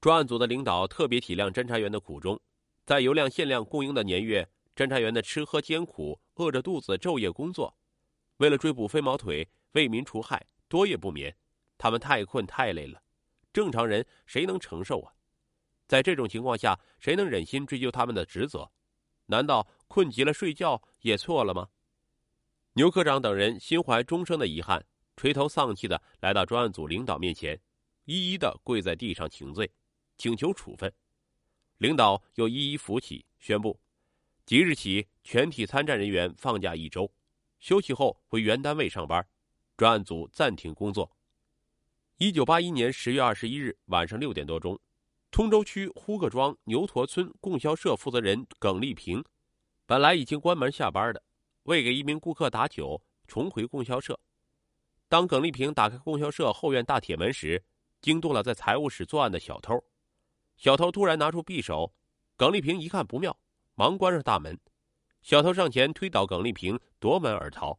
专案组的领导特别体谅侦查员的苦衷，在油量限量供应的年月，侦查员的吃喝艰苦，饿着肚子昼夜工作，为了追捕飞毛腿，为民除害，多夜不眠，他们太困太累了，正常人谁能承受啊？在这种情况下，谁能忍心追究他们的职责？难道困极了睡觉也错了吗？牛科长等人心怀终生的遗憾，垂头丧气的来到专案组领导面前，一一的跪在地上请罪，请求处分。领导又一一扶起，宣布即日起全体参战人员放假一周，休息后回原单位上班，专案组暂停工作。一九八一年十月二十一日晚上六点多钟，通州区呼各庄牛驼村供销社负责人耿丽萍，本来已经关门下班的。为给一名顾客打酒，重回供销社。当耿丽萍打开供销社后院大铁门时，惊动了在财务室作案的小偷。小偷突然拿出匕首，耿丽萍一看不妙，忙关上大门。小偷上前推倒耿丽萍，夺门而逃。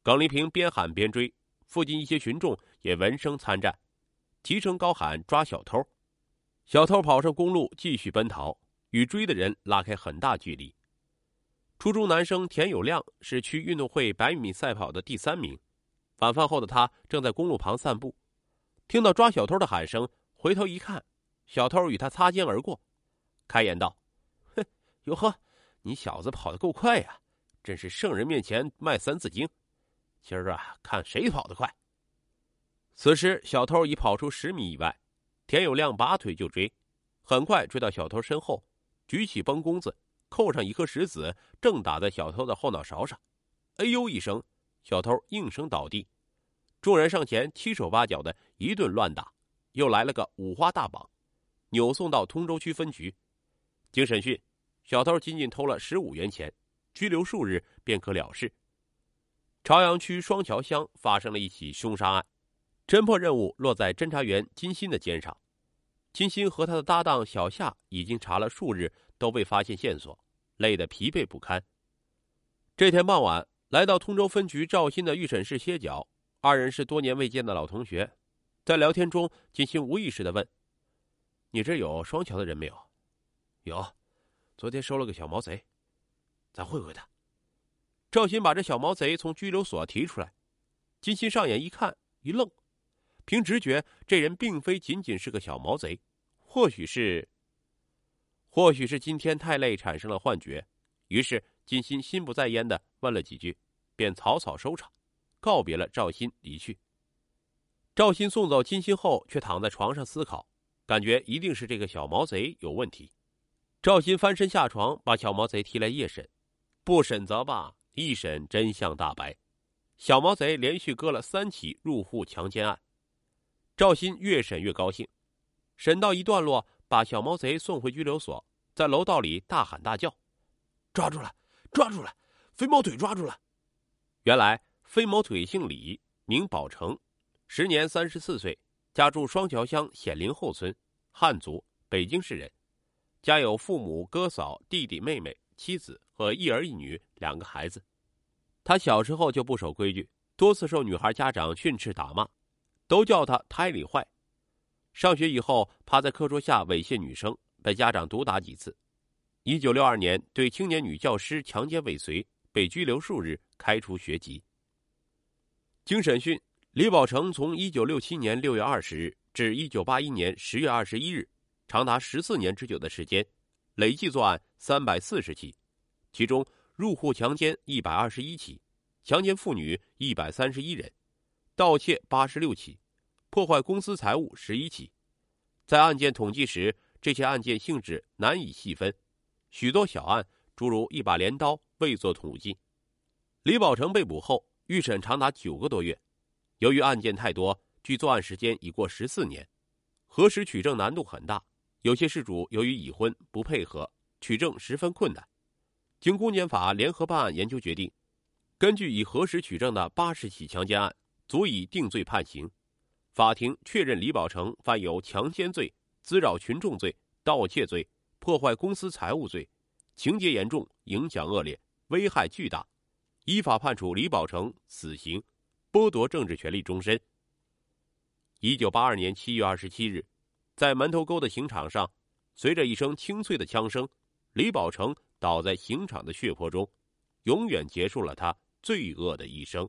耿丽萍边喊边追，附近一些群众也闻声参战，齐声高喊抓小偷。小偷跑上公路继续奔逃，与追的人拉开很大距离。初中男生田有亮是区运动会百米赛跑的第三名。晚饭后的他正在公路旁散步，听到抓小偷的喊声，回头一看，小偷与他擦肩而过，开言道：“哼，哟呵，你小子跑得够快呀，真是圣人面前卖三字经。今儿啊，看谁跑得快。”此时，小偷已跑出十米以外，田有亮拔腿就追，很快追到小偷身后，举起崩弓子。扣上一颗石子，正打在小偷的后脑勺上，哎呦一声，小偷应声倒地。众人上前七手八脚的一顿乱打，又来了个五花大绑，扭送到通州区分局。经审讯，小偷仅仅偷了十五元钱，拘留数日便可了事。朝阳区双桥乡发生了一起凶杀案，侦破任务落在侦查员金鑫的肩上。金鑫和他的搭档小夏已经查了数日。都未发现线索，累得疲惫不堪。这天傍晚，来到通州分局赵鑫的预审室歇脚，二人是多年未见的老同学。在聊天中，金鑫无意识的问：“你这有双桥的人没有？”“有，昨天收了个小毛贼，咱会会他。”赵鑫把这小毛贼从拘留所提出来，金鑫上眼一看，一愣，凭直觉，这人并非仅仅是个小毛贼，或许是。或许是今天太累产生了幻觉，于是金鑫心不在焉的问了几句，便草草收场，告别了赵鑫离去。赵鑫送走金鑫后，却躺在床上思考，感觉一定是这个小毛贼有问题。赵鑫翻身下床，把小毛贼提来夜审，不审则罢，一审真相大白，小毛贼连续割了三起入户强奸案。赵鑫越审越高兴，审到一段落。把小毛贼送回拘留所，在楼道里大喊大叫：“抓住了！抓住了！飞毛腿抓住了！”原来飞毛腿姓李，名宝成，时年三十四岁，家住双桥乡显灵后村，汉族，北京市人，家有父母、哥嫂、弟弟、妹妹、妻子和一儿一女两个孩子。他小时候就不守规矩，多次受女孩家长训斥打骂，都叫他胎里坏。上学以后，趴在课桌下猥亵女生，被家长毒打几次。一九六二年，对青年女教师强奸未遂，被拘留数日，开除学籍。经审讯，李宝成从一九六七年六月二十日至一九八一年十月二十一日，长达十四年之久的时间，累计作案三百四十起，其中入户强奸一百二十一起，强奸妇女一百三十一人，盗窃八十六起。破坏公司财物十一起，在案件统计时，这些案件性质难以细分，许多小案，诸如一把镰刀，未做统计。李宝成被捕后，预审长达九个多月，由于案件太多，距作案时间已过十四年，核实取证难度很大。有些事主由于已婚不配合，取证十分困难。经公检法联合办案研究决定，根据已核实取证的八十起强奸案，足以定罪判刑。法庭确认李宝成犯有强奸罪、滋扰群众罪、盗窃罪、破坏公司财物罪，情节严重，影响恶劣，危害巨大，依法判处李宝成死刑，剥夺政治权利终身。一九八二年七月二十七日，在门头沟的刑场上，随着一声清脆的枪声，李宝成倒在刑场的血泊中，永远结束了他罪恶的一生。